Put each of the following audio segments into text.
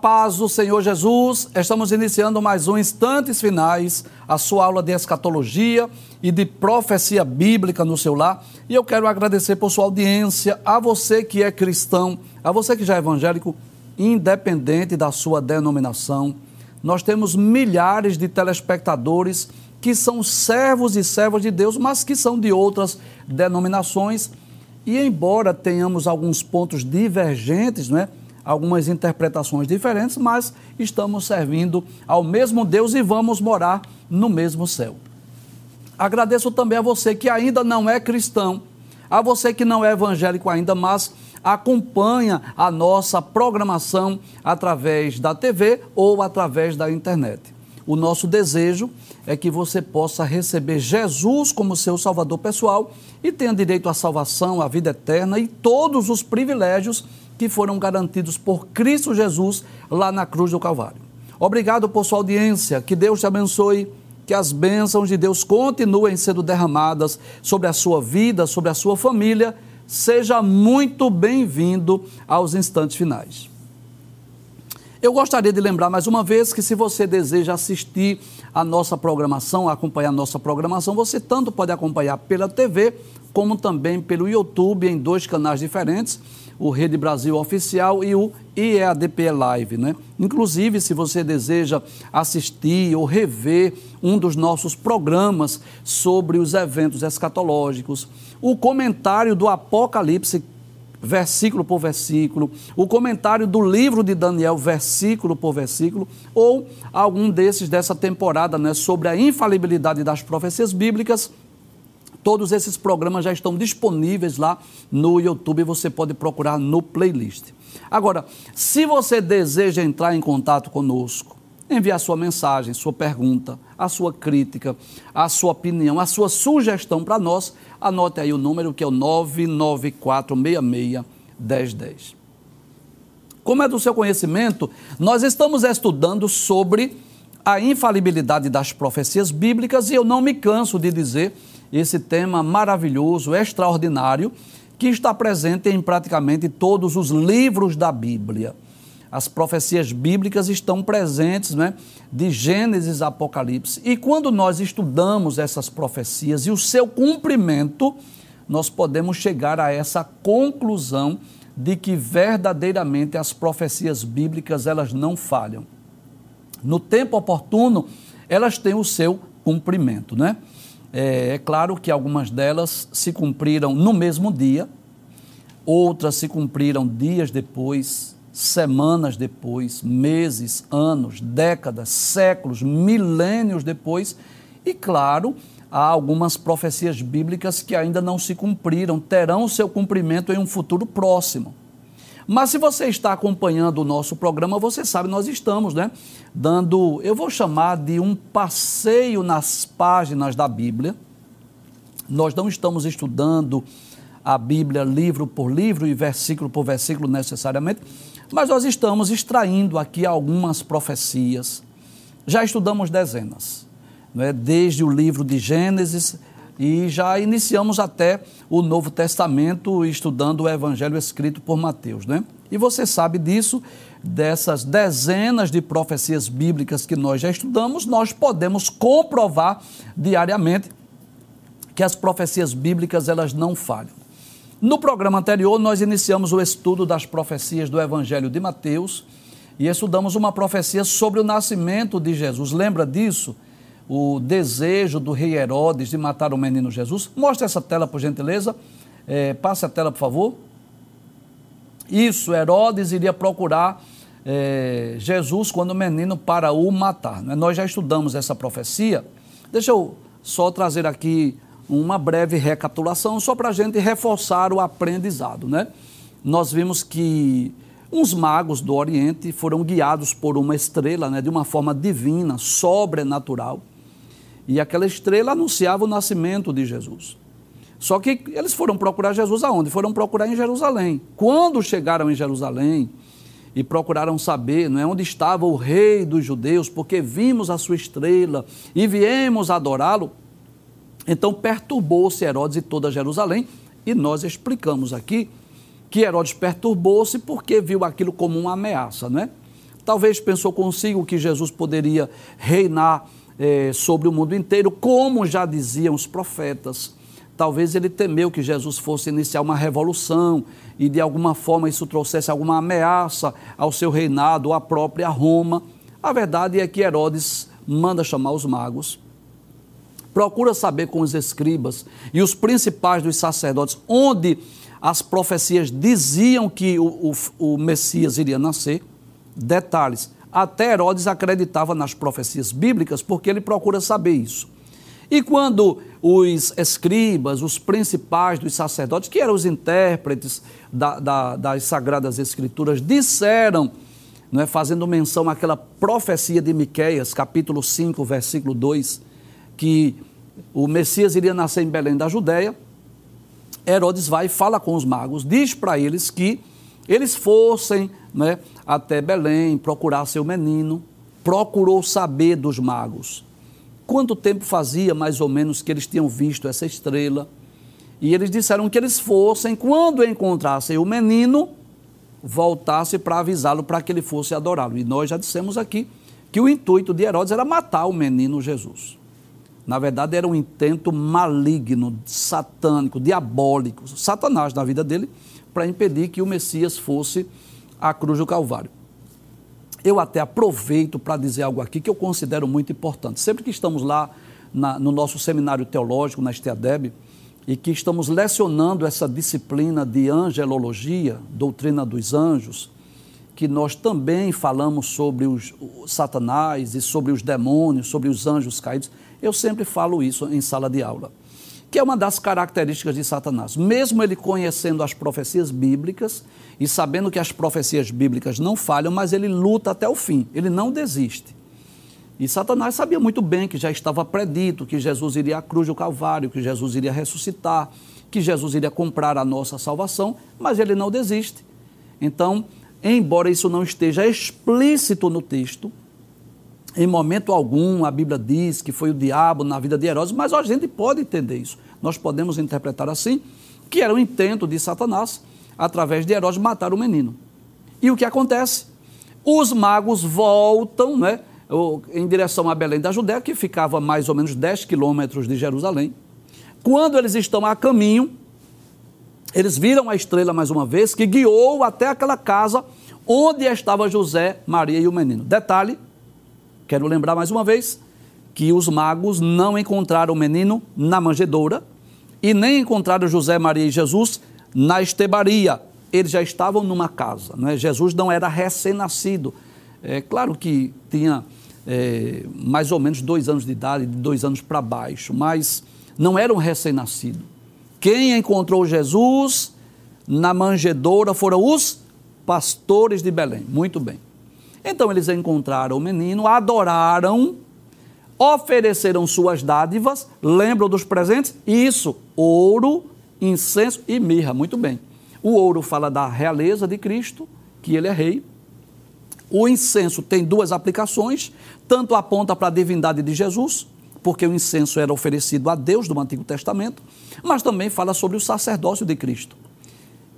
Paz do Senhor Jesus, estamos iniciando mais um Instantes Finais, a sua aula de escatologia e de profecia bíblica no seu lar. E eu quero agradecer por sua audiência, a você que é cristão, a você que já é evangélico, independente da sua denominação. Nós temos milhares de telespectadores que são servos e servas de Deus, mas que são de outras denominações. E embora tenhamos alguns pontos divergentes, não é? Algumas interpretações diferentes, mas estamos servindo ao mesmo Deus e vamos morar no mesmo céu. Agradeço também a você que ainda não é cristão, a você que não é evangélico ainda, mas acompanha a nossa programação através da TV ou através da internet. O nosso desejo é que você possa receber Jesus como seu Salvador pessoal e tenha direito à salvação, à vida eterna e todos os privilégios que foram garantidos por Cristo Jesus lá na cruz do Calvário. Obrigado por sua audiência, que Deus te abençoe, que as bênçãos de Deus continuem sendo derramadas sobre a sua vida, sobre a sua família. Seja muito bem-vindo aos instantes finais. Eu gostaria de lembrar mais uma vez que se você deseja assistir a nossa programação, acompanhar a nossa programação, você tanto pode acompanhar pela TV como também pelo YouTube em dois canais diferentes o Rede Brasil Oficial e o IEADP Live. Né? Inclusive, se você deseja assistir ou rever um dos nossos programas sobre os eventos escatológicos, o comentário do Apocalipse, versículo por versículo, o comentário do livro de Daniel, versículo por versículo, ou algum desses dessa temporada né, sobre a infalibilidade das profecias bíblicas Todos esses programas já estão disponíveis lá no YouTube, você pode procurar no playlist. Agora, se você deseja entrar em contato conosco, enviar sua mensagem, sua pergunta, a sua crítica, a sua opinião, a sua sugestão para nós, anote aí o número que é o 994661010. Como é do seu conhecimento, nós estamos estudando sobre a infalibilidade das profecias bíblicas e eu não me canso de dizer esse tema maravilhoso, extraordinário, que está presente em praticamente todos os livros da Bíblia. As profecias bíblicas estão presentes, né, de Gênesis a Apocalipse. E quando nós estudamos essas profecias e o seu cumprimento, nós podemos chegar a essa conclusão de que verdadeiramente as profecias bíblicas elas não falham. No tempo oportuno, elas têm o seu cumprimento, né? É, é claro que algumas delas se cumpriram no mesmo dia, outras se cumpriram dias depois, semanas depois, meses, anos, décadas, séculos, milênios depois, e claro, há algumas profecias bíblicas que ainda não se cumpriram, terão seu cumprimento em um futuro próximo. Mas se você está acompanhando o nosso programa, você sabe, nós estamos, né? Dando, eu vou chamar de um passeio nas páginas da Bíblia. Nós não estamos estudando a Bíblia livro por livro e versículo por versículo necessariamente, mas nós estamos extraindo aqui algumas profecias. Já estudamos dezenas, é? desde o livro de Gênesis e já iniciamos até o Novo Testamento estudando o Evangelho escrito por Mateus, né? E você sabe disso, dessas dezenas de profecias bíblicas que nós já estudamos, nós podemos comprovar diariamente que as profecias bíblicas elas não falham. No programa anterior, nós iniciamos o estudo das profecias do Evangelho de Mateus e estudamos uma profecia sobre o nascimento de Jesus. Lembra disso? O desejo do rei Herodes de matar o menino Jesus. Mostre essa tela, por gentileza. É, passe a tela, por favor. Isso, Herodes iria procurar é, Jesus quando o menino para o matar. Né? Nós já estudamos essa profecia. Deixa eu só trazer aqui uma breve recapitulação, só para a gente reforçar o aprendizado. Né? Nós vimos que uns magos do Oriente foram guiados por uma estrela né, de uma forma divina, sobrenatural e aquela estrela anunciava o nascimento de Jesus. Só que eles foram procurar Jesus aonde? Foram procurar em Jerusalém. Quando chegaram em Jerusalém e procuraram saber não é, onde estava o rei dos judeus, porque vimos a sua estrela e viemos adorá-lo, então perturbou-se Herodes e toda Jerusalém, e nós explicamos aqui que Herodes perturbou-se porque viu aquilo como uma ameaça, não é? Talvez pensou consigo que Jesus poderia reinar eh, sobre o mundo inteiro, como já diziam os profetas. Talvez ele temeu que Jesus fosse iniciar uma revolução e de alguma forma isso trouxesse alguma ameaça ao seu reinado, à própria Roma. A verdade é que Herodes manda chamar os magos, procura saber com os escribas e os principais dos sacerdotes onde as profecias diziam que o, o, o Messias iria nascer. Detalhes: até Herodes acreditava nas profecias bíblicas porque ele procura saber isso. E quando os escribas, os principais dos sacerdotes, que eram os intérpretes da, da, das Sagradas Escrituras, disseram, não é, fazendo menção àquela profecia de Miqueias, capítulo 5, versículo 2, que o Messias iria nascer em Belém da Judéia, Herodes vai e fala com os magos, diz para eles que eles fossem né, até Belém, procurar seu menino, procurou saber dos magos quanto tempo fazia mais ou menos que eles tinham visto essa estrela. E eles disseram que eles fossem, quando encontrassem o menino, voltasse para avisá-lo para que ele fosse adorá-lo. E nós já dissemos aqui que o intuito de Herodes era matar o menino Jesus. Na verdade, era um intento maligno, satânico, diabólico, Satanás na vida dele, para impedir que o Messias fosse à cruz do Calvário. Eu até aproveito para dizer algo aqui que eu considero muito importante. Sempre que estamos lá na, no nosso seminário teológico, na Esteadeb, e que estamos lecionando essa disciplina de angelologia, doutrina dos anjos, que nós também falamos sobre os, Satanás e sobre os demônios, sobre os anjos caídos, eu sempre falo isso em sala de aula que é uma das características de Satanás. Mesmo ele conhecendo as profecias bíblicas e sabendo que as profecias bíblicas não falham, mas ele luta até o fim, ele não desiste. E Satanás sabia muito bem que já estava predito que Jesus iria à cruz do Calvário, que Jesus iria ressuscitar, que Jesus iria comprar a nossa salvação, mas ele não desiste. Então, embora isso não esteja explícito no texto, em momento algum, a Bíblia diz que foi o diabo na vida de Herodes, mas a gente pode entender isso. Nós podemos interpretar assim, que era o intento de Satanás, através de Herodes, matar o menino. E o que acontece? Os magos voltam né, em direção a Belém da Judéia, que ficava a mais ou menos 10 quilômetros de Jerusalém. Quando eles estão a caminho, eles viram a estrela mais uma vez, que guiou até aquela casa onde estava José, Maria e o menino. Detalhe, Quero lembrar mais uma vez que os magos não encontraram o menino na manjedoura e nem encontraram José, Maria e Jesus na estebaria. Eles já estavam numa casa. Né? Jesus não era recém-nascido. É claro que tinha é, mais ou menos dois anos de idade, de dois anos para baixo, mas não era um recém-nascido. Quem encontrou Jesus na manjedoura foram os pastores de Belém. Muito bem. Então eles encontraram o menino, adoraram, ofereceram suas dádivas, lembram dos presentes? Isso, ouro, incenso e mirra. Muito bem. O ouro fala da realeza de Cristo, que ele é rei. O incenso tem duas aplicações, tanto aponta para a divindade de Jesus, porque o incenso era oferecido a Deus do Antigo Testamento, mas também fala sobre o sacerdócio de Cristo.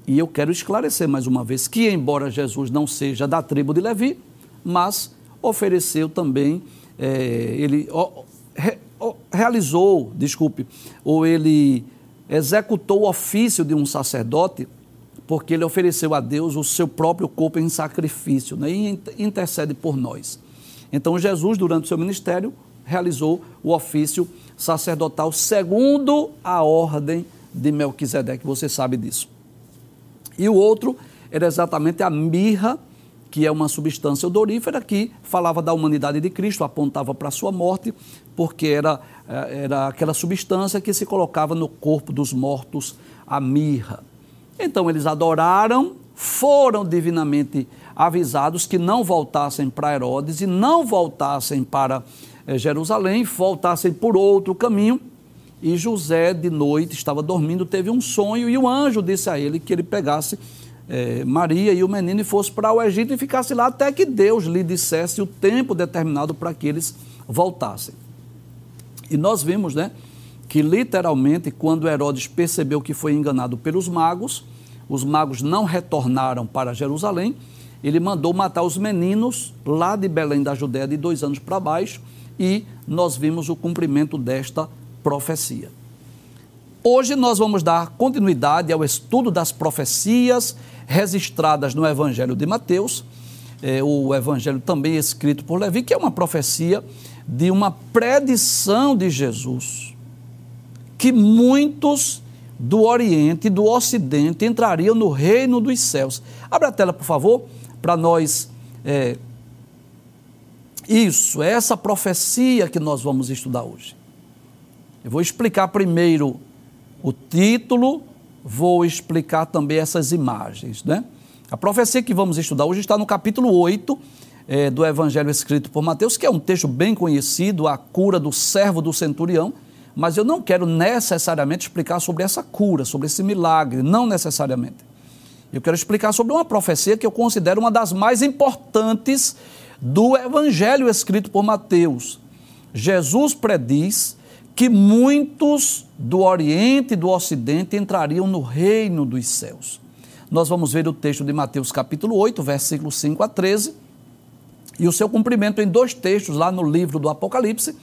E eu quero esclarecer mais uma vez que, embora Jesus não seja da tribo de Levi, mas ofereceu também, é, ele ó, re, ó, realizou, desculpe, ou ele executou o ofício de um sacerdote, porque ele ofereceu a Deus o seu próprio corpo em sacrifício né, e intercede por nós. Então, Jesus, durante o seu ministério, realizou o ofício sacerdotal segundo a ordem de Melquisedeque, você sabe disso. E o outro era exatamente a mirra que é uma substância odorífera que falava da humanidade de Cristo, apontava para a sua morte, porque era, eh, era aquela substância que se colocava no corpo dos mortos, a mirra. Então eles adoraram, foram divinamente avisados que não voltassem para Herodes e não voltassem para eh, Jerusalém, voltassem por outro caminho. E José, de noite, estava dormindo, teve um sonho e o anjo disse a ele que ele pegasse é, Maria e o menino e fosse para o Egito e ficasse lá até que Deus lhe dissesse o tempo determinado para que eles voltassem. E nós vimos, né, que literalmente quando Herodes percebeu que foi enganado pelos magos, os magos não retornaram para Jerusalém, ele mandou matar os meninos lá de Belém da Judéia de dois anos para baixo e nós vimos o cumprimento desta profecia. Hoje nós vamos dar continuidade ao estudo das profecias registradas no Evangelho de Mateus, é, o Evangelho também escrito por Levi, que é uma profecia de uma predição de Jesus, que muitos do Oriente e do Ocidente entrariam no reino dos céus. Abra a tela, por favor, para nós. É, isso, é essa profecia que nós vamos estudar hoje. Eu vou explicar primeiro o título, vou explicar também essas imagens, né? A profecia que vamos estudar hoje está no capítulo 8 é, do Evangelho escrito por Mateus, que é um texto bem conhecido, a cura do servo do centurião, mas eu não quero necessariamente explicar sobre essa cura, sobre esse milagre, não necessariamente. Eu quero explicar sobre uma profecia que eu considero uma das mais importantes do Evangelho escrito por Mateus. Jesus prediz que muitos do Oriente e do Ocidente entrariam no reino dos céus. Nós vamos ver o texto de Mateus capítulo 8, versículos 5 a 13, e o seu cumprimento em dois textos lá no livro do Apocalipse,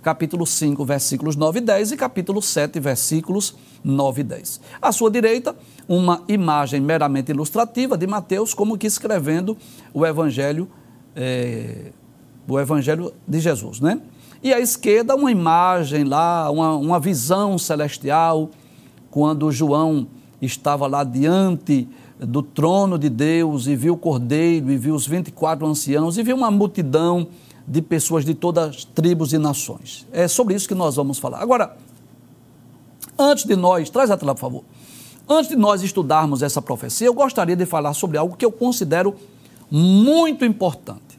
capítulo 5, versículos 9 e 10 e capítulo 7, versículos 9 e 10. À sua direita, uma imagem meramente ilustrativa de Mateus, como que escrevendo o evangelho, é, o evangelho de Jesus, né? E à esquerda, uma imagem lá, uma, uma visão celestial, quando João estava lá diante do trono de Deus e viu o cordeiro, e viu os 24 anciãos, e viu uma multidão de pessoas de todas as tribos e nações. É sobre isso que nós vamos falar. Agora, antes de nós, traz a tela, por favor. Antes de nós estudarmos essa profecia, eu gostaria de falar sobre algo que eu considero muito importante.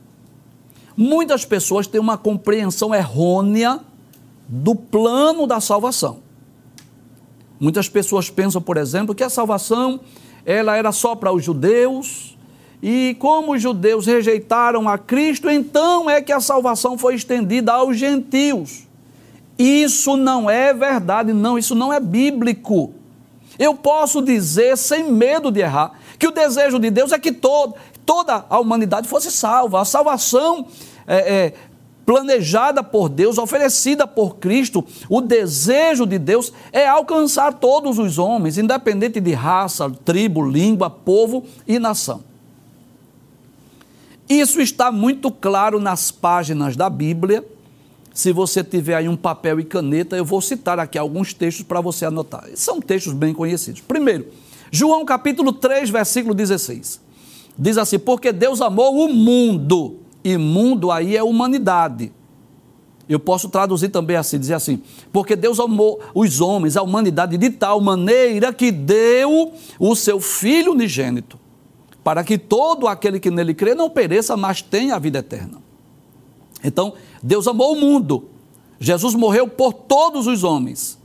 Muitas pessoas têm uma compreensão errônea do plano da salvação. Muitas pessoas pensam, por exemplo, que a salvação ela era só para os judeus, e como os judeus rejeitaram a Cristo, então é que a salvação foi estendida aos gentios. Isso não é verdade, não, isso não é bíblico. Eu posso dizer, sem medo de errar, que o desejo de Deus é que todo, toda a humanidade fosse salva. A salvação é, é, planejada por Deus, oferecida por Cristo, o desejo de Deus é alcançar todos os homens, independente de raça, tribo, língua, povo e nação. Isso está muito claro nas páginas da Bíblia. Se você tiver aí um papel e caneta, eu vou citar aqui alguns textos para você anotar. São textos bem conhecidos. Primeiro, João capítulo 3, versículo 16. Diz assim: Porque Deus amou o mundo e mundo aí é humanidade. Eu posso traduzir também assim, dizer assim, porque Deus amou os homens, a humanidade de tal maneira que deu o seu Filho unigênito, para que todo aquele que nele crê não pereça, mas tenha a vida eterna. Então, Deus amou o mundo. Jesus morreu por todos os homens.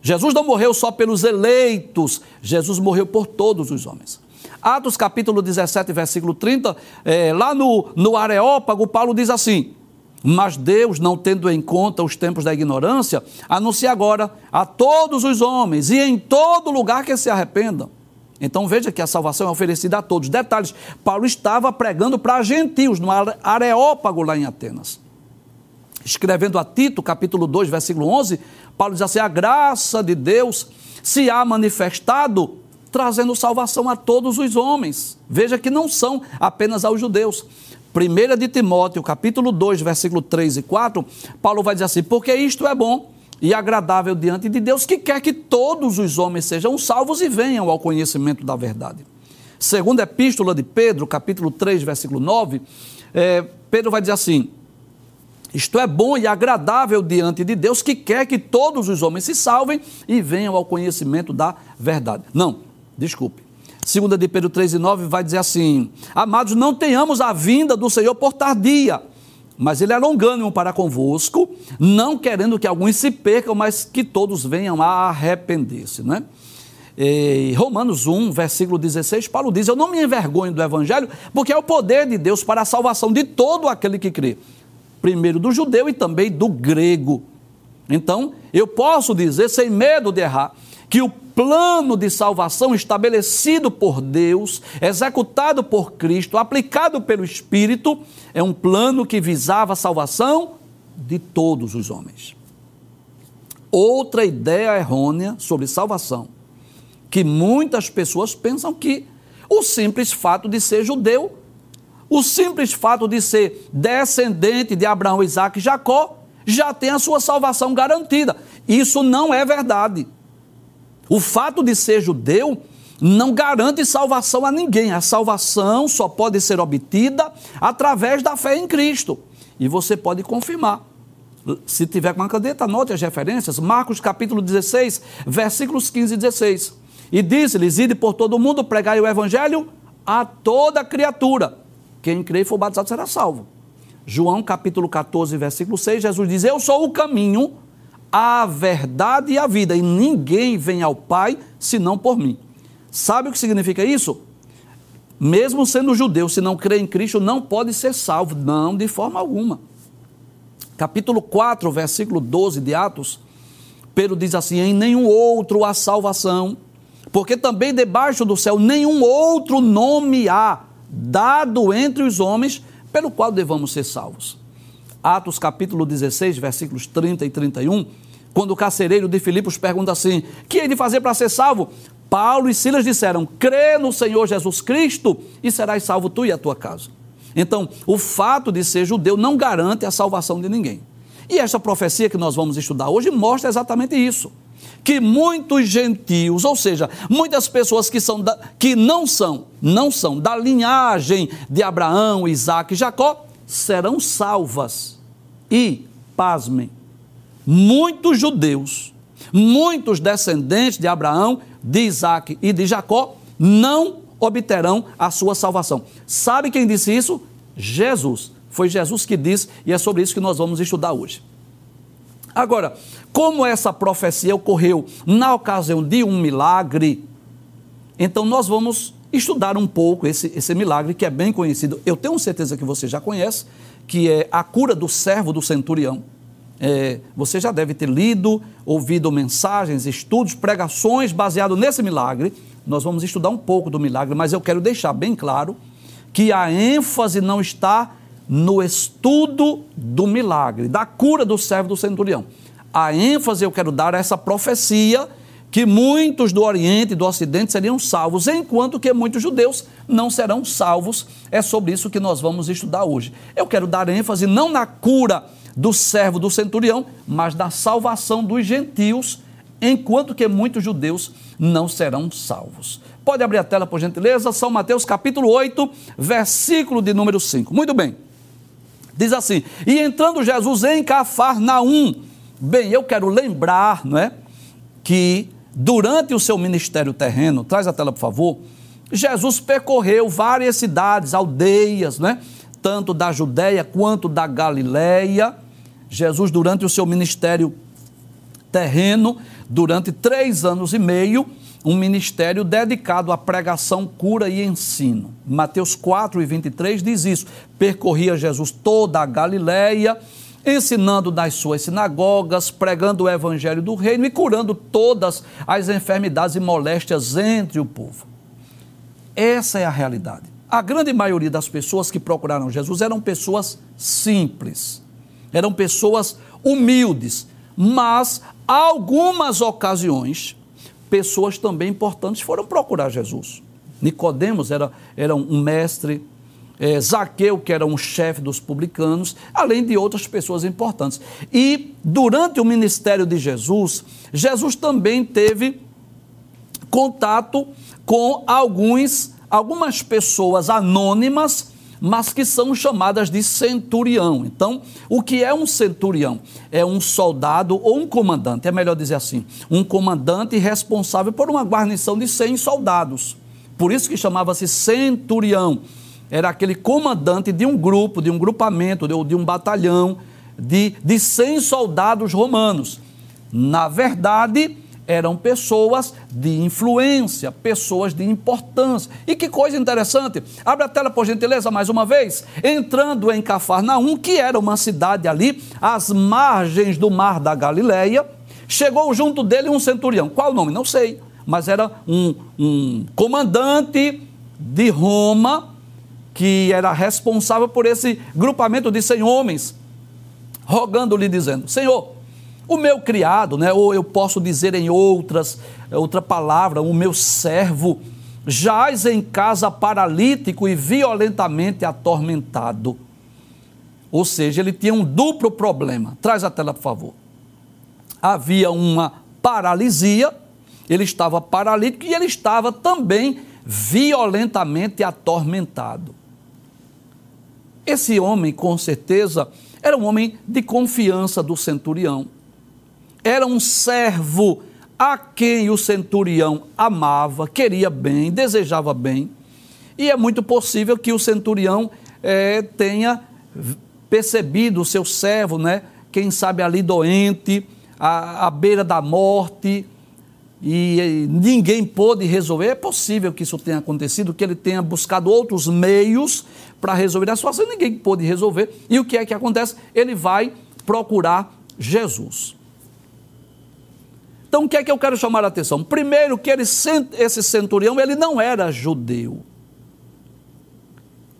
Jesus não morreu só pelos eleitos, Jesus morreu por todos os homens. Atos capítulo 17, versículo 30, é, lá no, no Areópago, Paulo diz assim: Mas Deus, não tendo em conta os tempos da ignorância, anuncia agora a todos os homens e em todo lugar que se arrependam. Então veja que a salvação é oferecida a todos. Detalhes: Paulo estava pregando para gentios no Areópago, lá em Atenas. Escrevendo a Tito, capítulo 2, versículo 11, Paulo diz assim: A graça de Deus se há manifestado trazendo salvação a todos os homens. Veja que não são apenas aos judeus. 1 de Timóteo, capítulo 2, versículo 3 e 4, Paulo vai dizer assim: Porque isto é bom e agradável diante de Deus, que quer que todos os homens sejam salvos e venham ao conhecimento da verdade. Segunda epístola de Pedro, capítulo 3, versículo 9, é, Pedro vai dizer assim: isto é bom e agradável diante de Deus, que quer que todos os homens se salvem e venham ao conhecimento da verdade. Não, Desculpe. Segunda de Pedro 3 e 9 vai dizer assim: Amados, não tenhamos a vinda do Senhor por tardia, mas ele é longânimo para convosco, não querendo que alguns se percam, mas que todos venham a arrepender-se, né? Romanos 1, versículo 16, Paulo diz: Eu não me envergonho do evangelho, porque é o poder de Deus para a salvação de todo aquele que crê, primeiro do judeu e também do grego. Então, eu posso dizer sem medo de errar que o plano de salvação estabelecido por Deus, executado por Cristo, aplicado pelo Espírito, é um plano que visava a salvação de todos os homens. Outra ideia errônea sobre salvação, que muitas pessoas pensam que o simples fato de ser judeu, o simples fato de ser descendente de Abraão, Isaac e Jacó, já tem a sua salvação garantida. Isso não é verdade. O fato de ser judeu não garante salvação a ninguém. A salvação só pode ser obtida através da fé em Cristo. E você pode confirmar. Se tiver com uma caneta, anote as referências. Marcos capítulo 16, versículos 15 e 16. E disse-lhes: Ide por todo o mundo, pregai o evangelho a toda criatura. Quem crê e for batizado será salvo. João capítulo 14, versículo 6, Jesus diz: Eu sou o caminho, a verdade e a vida, e ninguém vem ao Pai senão por mim. Sabe o que significa isso? Mesmo sendo judeu, se não crê em Cristo, não pode ser salvo, não, de forma alguma. Capítulo 4, versículo 12 de Atos, Pedro diz assim: Em nenhum outro há salvação, porque também debaixo do céu nenhum outro nome há dado entre os homens pelo qual devamos ser salvos. Atos capítulo 16, versículos 30 e 31, quando o carcereiro de Filipos pergunta assim: que hei de fazer para ser salvo? Paulo e Silas disseram: crê no Senhor Jesus Cristo e serás salvo tu e a tua casa. Então, o fato de ser judeu não garante a salvação de ninguém. E esta profecia que nós vamos estudar hoje mostra exatamente isso que muitos gentios, ou seja, muitas pessoas que, são da, que não são, não são da linhagem de Abraão, Isaac e Jacó, serão salvas. E, pasmem, muitos judeus, muitos descendentes de Abraão, de Isaac e de Jacó, não obterão a sua salvação. Sabe quem disse isso? Jesus. Foi Jesus que disse, e é sobre isso que nós vamos estudar hoje. Agora, como essa profecia ocorreu na ocasião de um milagre, então nós vamos estudar um pouco esse, esse milagre que é bem conhecido. Eu tenho certeza que você já conhece, que é a cura do servo do centurião. É, você já deve ter lido, ouvido mensagens, estudos, pregações baseados nesse milagre. Nós vamos estudar um pouco do milagre, mas eu quero deixar bem claro que a ênfase não está no estudo do milagre, da cura do servo do centurião. A ênfase eu quero dar a essa profecia que muitos do Oriente e do Ocidente seriam salvos, enquanto que muitos judeus não serão salvos. É sobre isso que nós vamos estudar hoje. Eu quero dar ênfase não na cura do servo do centurião, mas na salvação dos gentios, enquanto que muitos judeus não serão salvos. Pode abrir a tela, por gentileza, São Mateus capítulo 8, versículo de número 5. Muito bem. Diz assim: E entrando Jesus em Cafarnaum. Bem, eu quero lembrar, não é? Que durante o seu ministério terreno, traz a tela, por favor. Jesus percorreu várias cidades, aldeias, né? tanto da Judéia quanto da Galiléia. Jesus, durante o seu ministério terreno, durante três anos e meio, um ministério dedicado à pregação, cura e ensino. Mateus 4 e 23 diz isso. Percorria Jesus toda a Galiléia, ensinando nas suas sinagogas, pregando o evangelho do reino e curando todas as enfermidades e moléstias entre o povo. Essa é a realidade. A grande maioria das pessoas que procuraram Jesus eram pessoas simples, eram pessoas humildes, mas algumas ocasiões pessoas também importantes foram procurar Jesus. Nicodemos era, era um mestre, é, Zaqueu, que era um chefe dos publicanos, além de outras pessoas importantes. E durante o ministério de Jesus, Jesus também teve contato com alguns, algumas pessoas anônimas mas que são chamadas de centurião. Então, o que é um centurião? É um soldado ou um comandante, é melhor dizer assim, um comandante responsável por uma guarnição de 100 soldados. Por isso que chamava-se centurião. Era aquele comandante de um grupo, de um grupamento, ou de um batalhão de, de 100 soldados romanos. Na verdade, eram pessoas de influência, pessoas de importância. E que coisa interessante. Abre a tela, por gentileza, mais uma vez. Entrando em Cafarnaum, que era uma cidade ali, às margens do mar da Galileia, Chegou junto dele um centurião. Qual o nome? Não sei. Mas era um, um comandante de Roma que era responsável por esse grupamento de 100 homens, rogando-lhe, dizendo: Senhor, o meu criado, né, ou eu posso dizer em outras, outra palavra, o meu servo, jaz em casa paralítico e violentamente atormentado. Ou seja, ele tinha um duplo problema. Traz a tela, por favor. Havia uma paralisia, ele estava paralítico e ele estava também violentamente atormentado. Esse homem, com certeza, era um homem de confiança do centurião. Era um servo a quem o centurião amava, queria bem, desejava bem. E é muito possível que o centurião é, tenha percebido o seu servo, né? Quem sabe ali doente, à, à beira da morte, e ninguém pôde resolver. É possível que isso tenha acontecido, que ele tenha buscado outros meios para resolver a situação, ninguém pôde resolver. E o que é que acontece? Ele vai procurar Jesus. Então, o que é que eu quero chamar a atenção? Primeiro, que ele, esse centurião, ele não era judeu.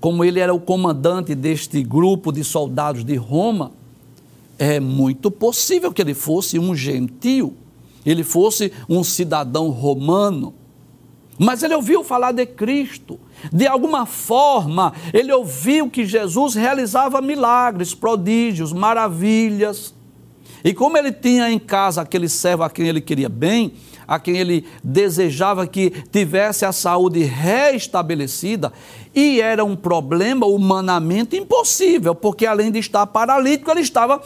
Como ele era o comandante deste grupo de soldados de Roma, é muito possível que ele fosse um gentio ele fosse um cidadão romano, mas ele ouviu falar de Cristo. De alguma forma, ele ouviu que Jesus realizava milagres, prodígios, maravilhas. E como ele tinha em casa aquele servo a quem ele queria bem, a quem ele desejava que tivesse a saúde restabelecida, e era um problema humanamente impossível, porque além de estar paralítico, ele estava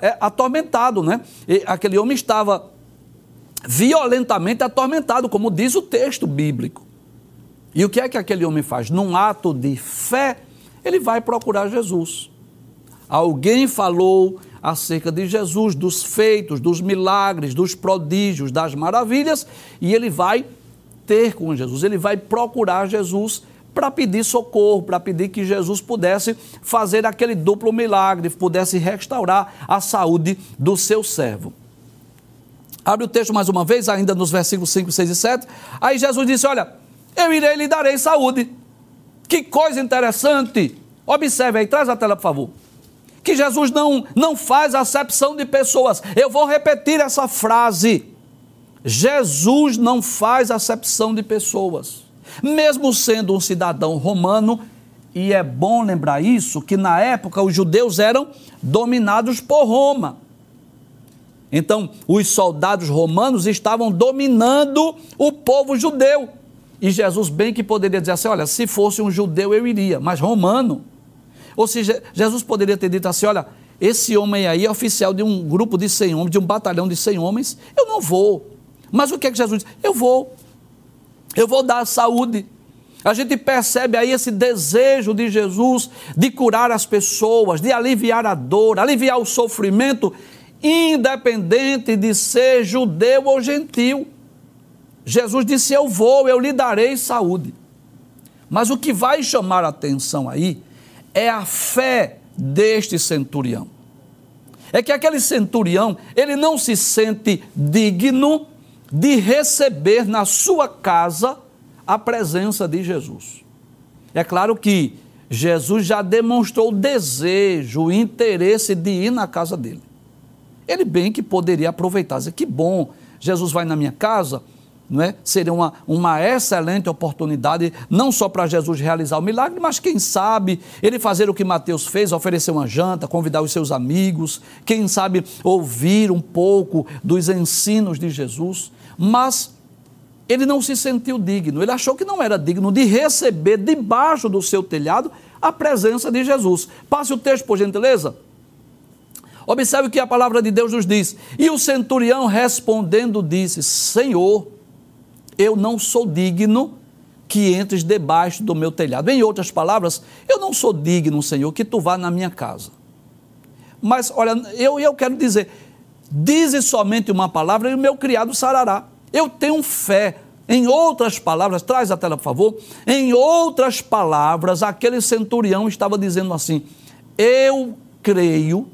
é, atormentado, né? E aquele homem estava violentamente atormentado, como diz o texto bíblico. E o que é que aquele homem faz? Num ato de fé, ele vai procurar Jesus. Alguém falou acerca de Jesus, dos feitos, dos milagres, dos prodígios, das maravilhas, e ele vai ter com Jesus, ele vai procurar Jesus para pedir socorro, para pedir que Jesus pudesse fazer aquele duplo milagre, pudesse restaurar a saúde do seu servo. Abre o texto mais uma vez, ainda nos versículos 5, 6 e 7. Aí Jesus disse: Olha, eu irei lhe darei saúde. Que coisa interessante. Observe aí, traz a tela, por favor. Que Jesus não, não faz acepção de pessoas. Eu vou repetir essa frase. Jesus não faz acepção de pessoas. Mesmo sendo um cidadão romano, e é bom lembrar isso, que na época os judeus eram dominados por Roma. Então, os soldados romanos estavam dominando o povo judeu. E Jesus bem que poderia dizer assim: olha, se fosse um judeu eu iria, mas romano. Ou seja, Jesus poderia ter dito assim: olha, esse homem aí é oficial de um grupo de 100 homens, de um batalhão de 100 homens, eu não vou. Mas o que é que Jesus diz? Eu vou. Eu vou dar saúde. A gente percebe aí esse desejo de Jesus de curar as pessoas, de aliviar a dor, aliviar o sofrimento independente de ser judeu ou gentil. Jesus disse: Eu vou, eu lhe darei saúde. Mas o que vai chamar a atenção aí é a fé deste centurião. É que aquele centurião, ele não se sente digno de receber na sua casa a presença de Jesus. É claro que Jesus já demonstrou o desejo, o interesse de ir na casa dele. Ele bem que poderia aproveitar, dizer, que bom, Jesus vai na minha casa, não é? Seria uma, uma excelente oportunidade, não só para Jesus realizar o milagre, mas quem sabe ele fazer o que Mateus fez, oferecer uma janta, convidar os seus amigos, quem sabe ouvir um pouco dos ensinos de Jesus. Mas ele não se sentiu digno, ele achou que não era digno de receber debaixo do seu telhado a presença de Jesus. Passe o texto, por gentileza. Observe o que a palavra de Deus nos diz. E o centurião respondendo disse: Senhor, eu não sou digno que entres debaixo do meu telhado. Em outras palavras, eu não sou digno, Senhor, que tu vá na minha casa. Mas, olha, eu, eu quero dizer, dize somente uma palavra e o meu criado sarará. Eu tenho fé. Em outras palavras, traz a tela, por favor. Em outras palavras, aquele centurião estava dizendo assim: Eu creio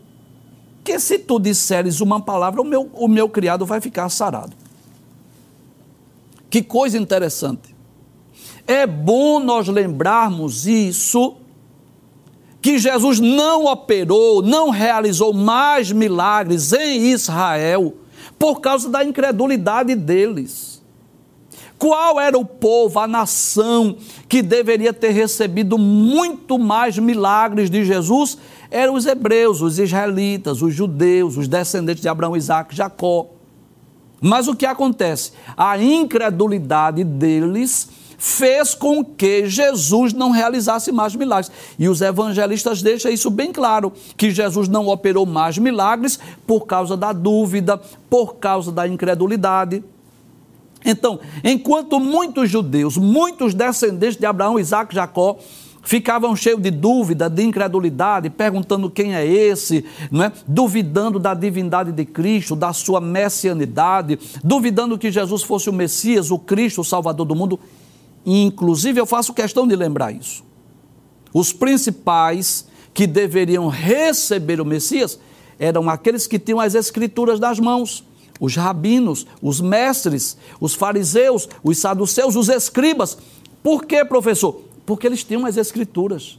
porque se tu disseres uma palavra, o meu, o meu criado vai ficar sarado. Que coisa interessante. É bom nós lembrarmos isso, que Jesus não operou, não realizou mais milagres em Israel por causa da incredulidade deles. Qual era o povo, a nação que deveria ter recebido muito mais milagres de Jesus? Eram os hebreus, os israelitas, os judeus, os descendentes de Abraão, Isaac, Jacó. Mas o que acontece? A incredulidade deles fez com que Jesus não realizasse mais milagres. E os evangelistas deixam isso bem claro, que Jesus não operou mais milagres por causa da dúvida, por causa da incredulidade. Então, enquanto muitos judeus, muitos descendentes de Abraão, Isaac, Jacó, ficavam cheios de dúvida, de incredulidade, perguntando quem é esse, não é? duvidando da divindade de Cristo, da sua messianidade, duvidando que Jesus fosse o Messias, o Cristo, o Salvador do mundo. E, inclusive, eu faço questão de lembrar isso. Os principais que deveriam receber o Messias eram aqueles que tinham as Escrituras das mãos os rabinos, os mestres, os fariseus, os saduceus, os escribas. Por quê, professor? Porque eles tinham as escrituras.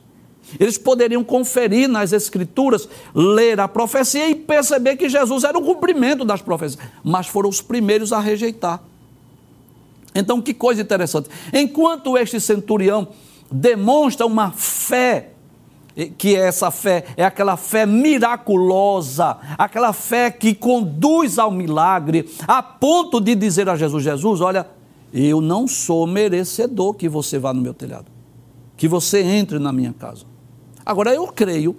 Eles poderiam conferir nas escrituras, ler a profecia e perceber que Jesus era o cumprimento das profecias, mas foram os primeiros a rejeitar. Então, que coisa interessante. Enquanto este centurião demonstra uma fé que é essa fé, é aquela fé miraculosa, aquela fé que conduz ao milagre, a ponto de dizer a Jesus: Jesus, olha, eu não sou merecedor que você vá no meu telhado que você entre na minha casa. Agora, eu creio,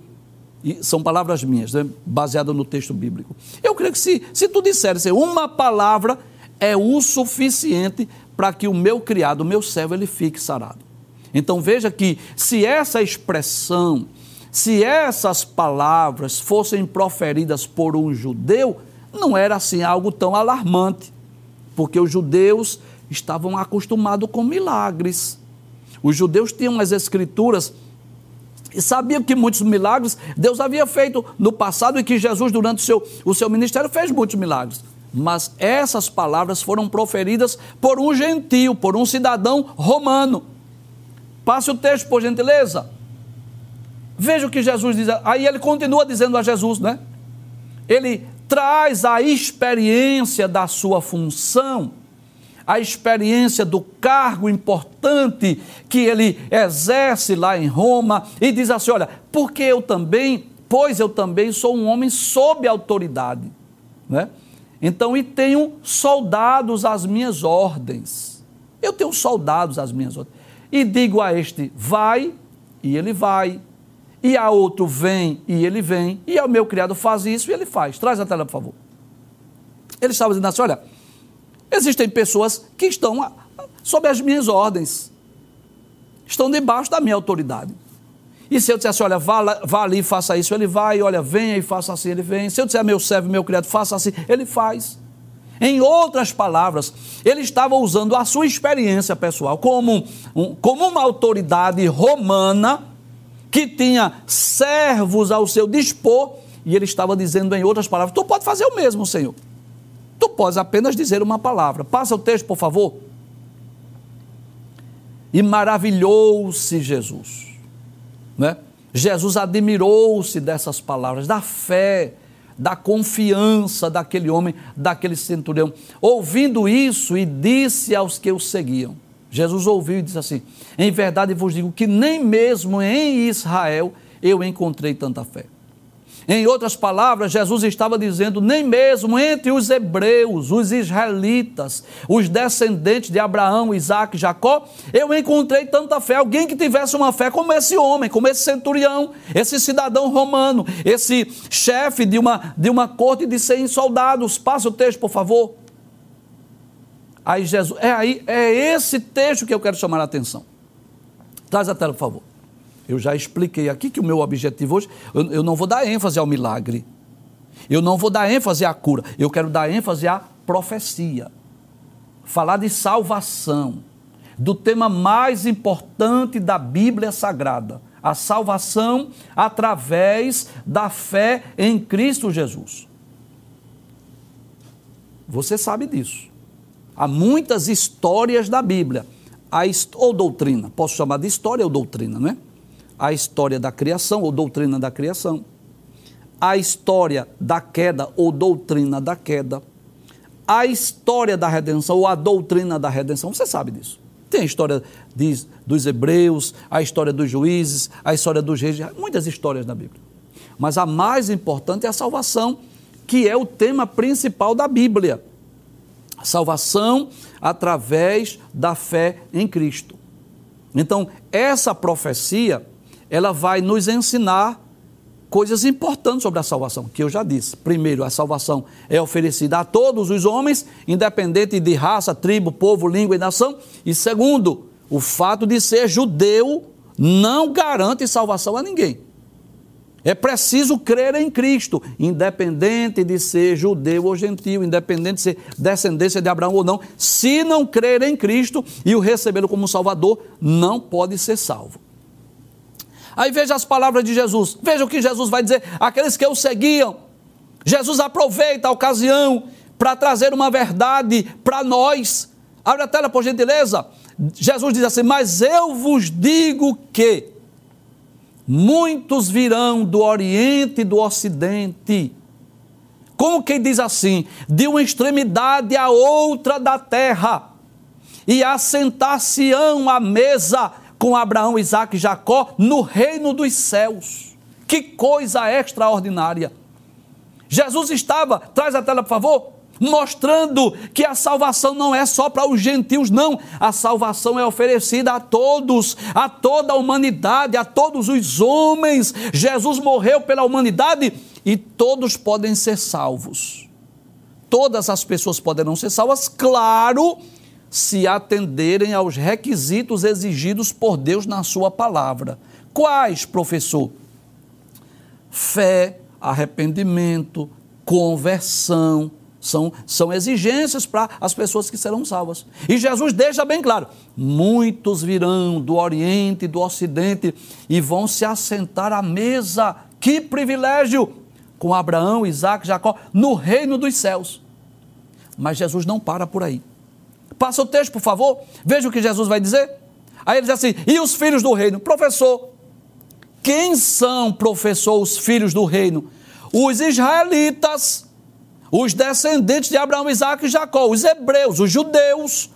e são palavras minhas, né, baseadas no texto bíblico. Eu creio que se, se tu disseres uma palavra, é o suficiente para que o meu criado, o meu servo, ele fique sarado. Então veja que se essa expressão, se essas palavras fossem proferidas por um judeu, não era assim algo tão alarmante, porque os judeus estavam acostumados com milagres. Os judeus tinham as escrituras e sabiam que muitos milagres Deus havia feito no passado e que Jesus, durante o seu, o seu ministério, fez muitos milagres. Mas essas palavras foram proferidas por um gentio, por um cidadão romano. Passe o texto, por gentileza. Veja o que Jesus diz. Aí ele continua dizendo a Jesus, né? Ele traz a experiência da sua função a experiência do cargo importante que ele exerce lá em Roma e diz assim: olha, porque eu também, pois eu também sou um homem sob autoridade, né? Então, e tenho soldados às minhas ordens. Eu tenho soldados às minhas ordens. E digo a este, vai, e ele vai. E a outro, vem, e ele vem. E ao meu criado, faz isso, e ele faz. Traz a tela, por favor. Ele estava dizendo assim: olha, Existem pessoas que estão sob as minhas ordens, estão debaixo da minha autoridade. E se eu dissesse, olha, vá, vá ali e faça isso, ele vai, olha, venha e faça assim, ele vem. Se eu disser, meu servo, meu criado, faça assim, ele faz. Em outras palavras, ele estava usando a sua experiência pessoal como, um, como uma autoridade romana que tinha servos ao seu dispor, e ele estava dizendo em outras palavras: Tu pode fazer o mesmo, Senhor. Tu podes apenas dizer uma palavra. Passa o texto, por favor. E maravilhou-se Jesus. Né? Jesus admirou-se dessas palavras, da fé, da confiança daquele homem, daquele centurião. Ouvindo isso, e disse aos que o seguiam: Jesus ouviu e disse assim: Em verdade vos digo que nem mesmo em Israel eu encontrei tanta fé. Em outras palavras, Jesus estava dizendo: nem mesmo entre os hebreus, os israelitas, os descendentes de Abraão, Isaac, Jacó, eu encontrei tanta fé. Alguém que tivesse uma fé como esse homem, como esse centurião, esse cidadão romano, esse chefe de uma, de uma corte de 100 soldados. Passa o texto, por favor. Aí Jesus, é aí, é esse texto que eu quero chamar a atenção. Traz a tela, por favor. Eu já expliquei aqui que o meu objetivo hoje, eu, eu não vou dar ênfase ao milagre. Eu não vou dar ênfase à cura. Eu quero dar ênfase à profecia. Falar de salvação. Do tema mais importante da Bíblia Sagrada, A salvação através da fé em Cristo Jesus. Você sabe disso. Há muitas histórias da Bíblia, ou doutrina, posso chamar de história ou doutrina, não é? A história da criação ou doutrina da criação, a história da queda ou doutrina da queda, a história da redenção ou a doutrina da redenção, você sabe disso. Tem a história dos hebreus, a história dos juízes, a história dos reis, muitas histórias na Bíblia. Mas a mais importante é a salvação, que é o tema principal da Bíblia. Salvação através da fé em Cristo. Então, essa profecia, ela vai nos ensinar coisas importantes sobre a salvação, que eu já disse. Primeiro, a salvação é oferecida a todos os homens, independente de raça, tribo, povo, língua e nação. E segundo, o fato de ser judeu não garante salvação a ninguém. É preciso crer em Cristo, independente de ser judeu ou gentil, independente de ser descendência de Abraão ou não. Se não crer em Cristo e o recebê-lo como Salvador, não pode ser salvo. Aí veja as palavras de Jesus. Veja o que Jesus vai dizer àqueles que o seguiam. Jesus aproveita a ocasião para trazer uma verdade para nós. Abre a tela, por gentileza. Jesus diz assim: Mas eu vos digo que muitos virão do Oriente e do Ocidente. Como quem diz assim, de uma extremidade à outra da terra, e assentar-se-ão à mesa com Abraão, Isaac e Jacó no reino dos céus. Que coisa extraordinária! Jesus estava, traz a tela por favor, mostrando que a salvação não é só para os gentios, não. A salvação é oferecida a todos, a toda a humanidade, a todos os homens. Jesus morreu pela humanidade e todos podem ser salvos. Todas as pessoas poderão ser salvas, claro, se atenderem aos requisitos exigidos por Deus na Sua palavra. Quais, professor? Fé, arrependimento, conversão. São, são exigências para as pessoas que serão salvas. E Jesus deixa bem claro: muitos virão do Oriente e do Ocidente e vão se assentar à mesa. Que privilégio! Com Abraão, Isaac, Jacó, no reino dos céus. Mas Jesus não para por aí. Passa o texto, por favor. Veja o que Jesus vai dizer. Aí ele diz assim: e os filhos do reino? Professor, quem são, professor, os filhos do reino? Os israelitas, os descendentes de Abraão, Isaac e Jacó, os hebreus, os judeus,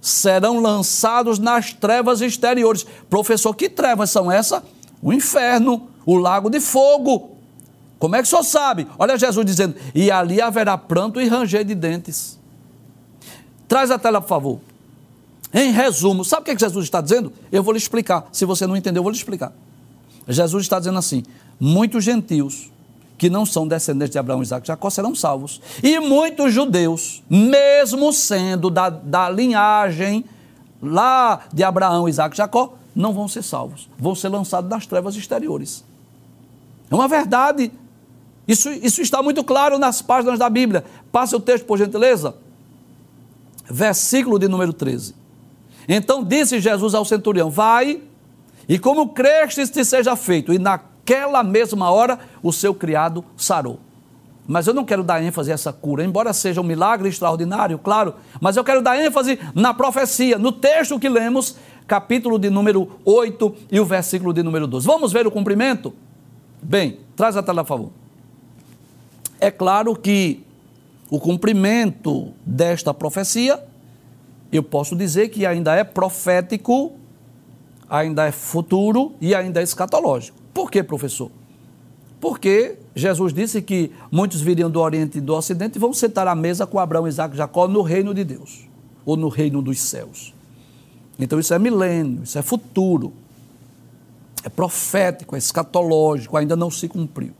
serão lançados nas trevas exteriores. Professor, que trevas são essas? O inferno, o lago de fogo. Como é que o senhor sabe? Olha Jesus dizendo: e ali haverá pranto e ranger de dentes. Traz a tela, por favor. Em resumo, sabe o que, é que Jesus está dizendo? Eu vou lhe explicar. Se você não entendeu, eu vou lhe explicar. Jesus está dizendo assim: muitos gentios que não são descendentes de Abraão, Isaac e Jacó serão salvos. E muitos judeus, mesmo sendo da, da linhagem lá de Abraão, Isaac e Jacó, não vão ser salvos. Vão ser lançados nas trevas exteriores. É uma verdade. Isso, isso está muito claro nas páginas da Bíblia. Passe o texto, por gentileza versículo de número 13. Então disse Jesus ao centurião: Vai, e como crestes te seja feito. E naquela mesma hora o seu criado sarou. Mas eu não quero dar ênfase a essa cura, embora seja um milagre extraordinário, claro, mas eu quero dar ênfase na profecia, no texto que lemos, capítulo de número 8 e o versículo de número 12. Vamos ver o cumprimento? Bem, traz a tela, por favor. É claro que o cumprimento desta profecia, eu posso dizer que ainda é profético, ainda é futuro e ainda é escatológico. Por quê, professor? Porque Jesus disse que muitos viriam do Oriente e do Ocidente e vão sentar à mesa com Abraão, Isaac e Jacó no reino de Deus, ou no reino dos céus. Então isso é milênio, isso é futuro, é profético, é escatológico, ainda não se cumpriu.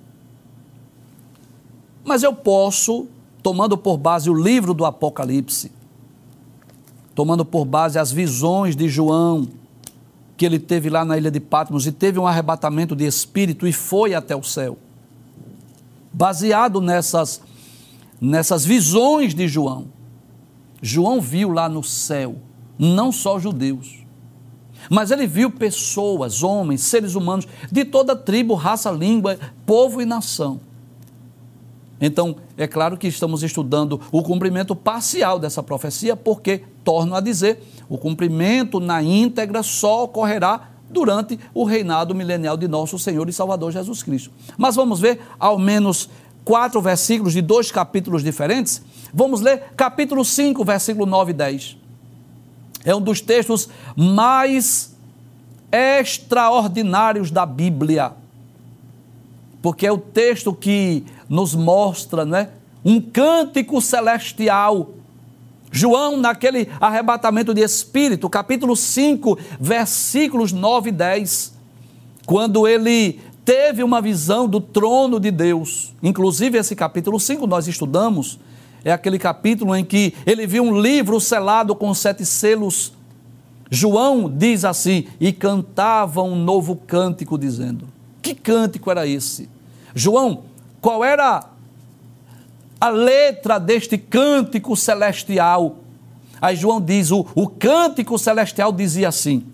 Mas eu posso tomando por base o livro do Apocalipse, tomando por base as visões de João, que ele teve lá na ilha de Patmos e teve um arrebatamento de espírito e foi até o céu. Baseado nessas, nessas visões de João, João viu lá no céu não só judeus, mas ele viu pessoas, homens, seres humanos de toda tribo, raça, língua, povo e nação. Então, é claro que estamos estudando o cumprimento parcial dessa profecia, porque, torno a dizer, o cumprimento na íntegra só ocorrerá durante o reinado milenial de nosso Senhor e Salvador Jesus Cristo. Mas vamos ver ao menos quatro versículos de dois capítulos diferentes. Vamos ler capítulo 5, versículo 9 e 10. É um dos textos mais extraordinários da Bíblia, porque é o texto que nos mostra né, um cântico celestial. João, naquele arrebatamento de espírito, capítulo 5, versículos 9 e 10, quando ele teve uma visão do trono de Deus. Inclusive, esse capítulo 5 nós estudamos é aquele capítulo em que ele viu um livro selado com sete selos. João diz assim: e cantava um novo cântico, dizendo: Que cântico era esse? João, qual era a letra deste cântico celestial? Aí João diz: o, o cântico celestial dizia assim: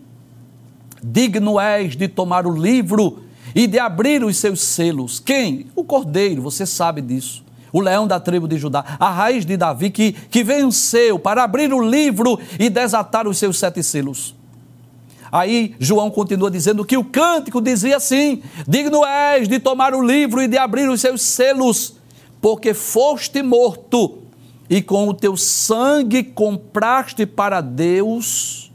Digno és de tomar o livro e de abrir os seus selos. Quem? O cordeiro, você sabe disso o leão da tribo de Judá, a raiz de Davi, que, que venceu para abrir o livro e desatar os seus sete selos. Aí João continua dizendo que o cântico dizia assim: Digno és de tomar o livro e de abrir os seus selos, porque foste morto e com o teu sangue compraste para Deus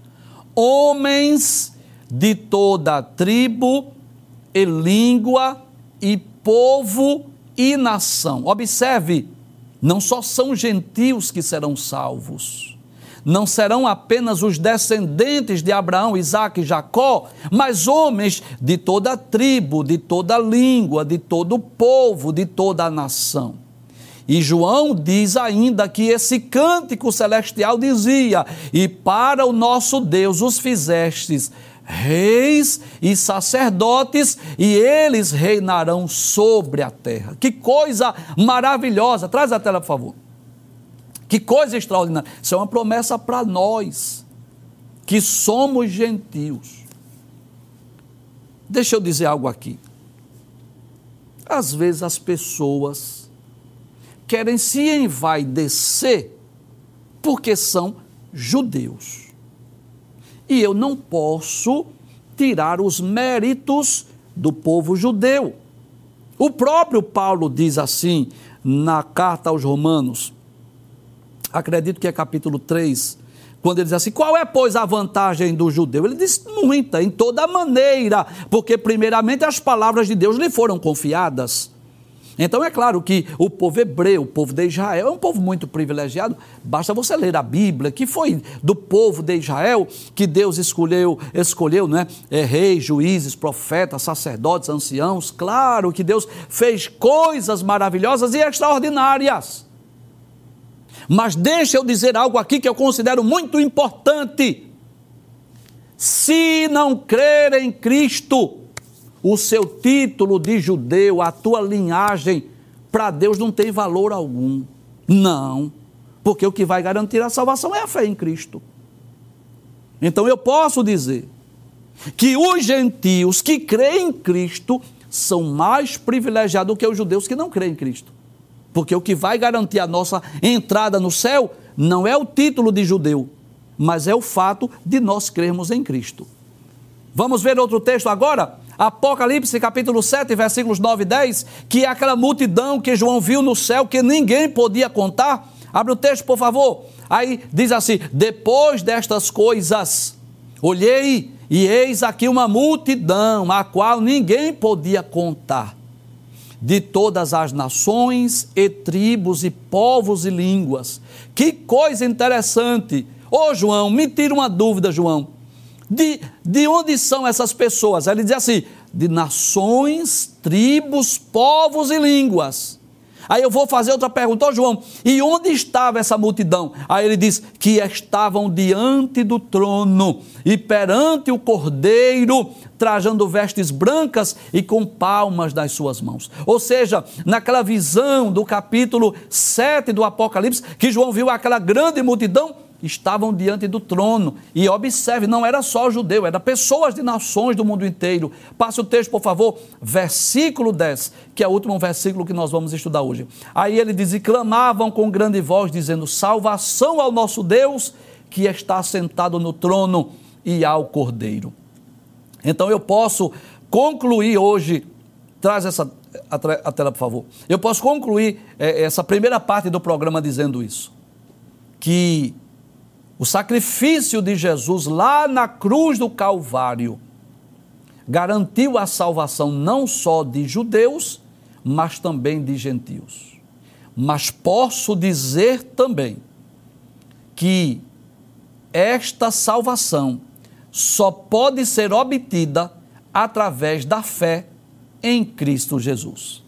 homens de toda tribo e língua e povo e nação. Observe, não só são gentios que serão salvos, não serão apenas os descendentes de Abraão, Isaac e Jacó, mas homens de toda tribo, de toda língua, de todo o povo, de toda a nação. E João diz ainda que esse cântico celestial dizia: E para o nosso Deus os fizestes reis e sacerdotes, e eles reinarão sobre a terra. Que coisa maravilhosa! Traz a tela, por favor. Que coisa extraordinária. Isso é uma promessa para nós, que somos gentios. Deixa eu dizer algo aqui. Às vezes as pessoas querem se envaidecer porque são judeus e eu não posso tirar os méritos do povo judeu. O próprio Paulo diz assim na carta aos Romanos, acredito que é capítulo 3, quando ele diz assim: qual é, pois, a vantagem do judeu? Ele diz muita, em toda maneira, porque, primeiramente, as palavras de Deus lhe foram confiadas. Então é claro que o povo hebreu, o povo de Israel, é um povo muito privilegiado. Basta você ler a Bíblia, que foi do povo de Israel que Deus escolheu, escolheu né? É, reis, juízes, profetas, sacerdotes, anciãos. Claro que Deus fez coisas maravilhosas e extraordinárias. Mas deixa eu dizer algo aqui que eu considero muito importante. Se não crer em Cristo, o seu título de judeu, a tua linhagem, para Deus não tem valor algum. Não, porque o que vai garantir a salvação é a fé em Cristo. Então eu posso dizer que os gentios que creem em Cristo são mais privilegiados do que os judeus que não creem em Cristo. Porque o que vai garantir a nossa entrada no céu não é o título de judeu, mas é o fato de nós crermos em Cristo. Vamos ver outro texto agora? Apocalipse capítulo 7, versículos 9 e 10, que é aquela multidão que João viu no céu que ninguém podia contar. Abre o texto, por favor. Aí diz assim: Depois destas coisas, olhei e eis aqui uma multidão, a qual ninguém podia contar, de todas as nações e tribos e povos e línguas. Que coisa interessante! Ô João, me tira uma dúvida, João. De, de onde são essas pessoas? Ele diz assim: de nações, tribos, povos e línguas. Aí eu vou fazer outra pergunta, oh, João, e onde estava essa multidão? Aí ele diz que estavam diante do trono e perante o cordeiro, trajando vestes brancas e com palmas das suas mãos. Ou seja, naquela visão do capítulo 7 do Apocalipse, que João viu aquela grande multidão, estavam diante do trono. E observe, não era só judeu, era pessoas de nações do mundo inteiro. Passe o texto, por favor, versículo 10, que é o último versículo que nós vamos estudar hoje. Aí ele diz: E clamavam com grande voz, dizendo: Salvação ao nosso Deus, que está sentado no trono, e ao Cordeiro. Então eu posso concluir hoje, traz essa a tela, por favor. Eu posso concluir é, essa primeira parte do programa dizendo isso. Que o sacrifício de Jesus lá na cruz do Calvário garantiu a salvação não só de judeus, mas também de gentios. Mas posso dizer também que esta salvação só pode ser obtida através da fé em Cristo Jesus.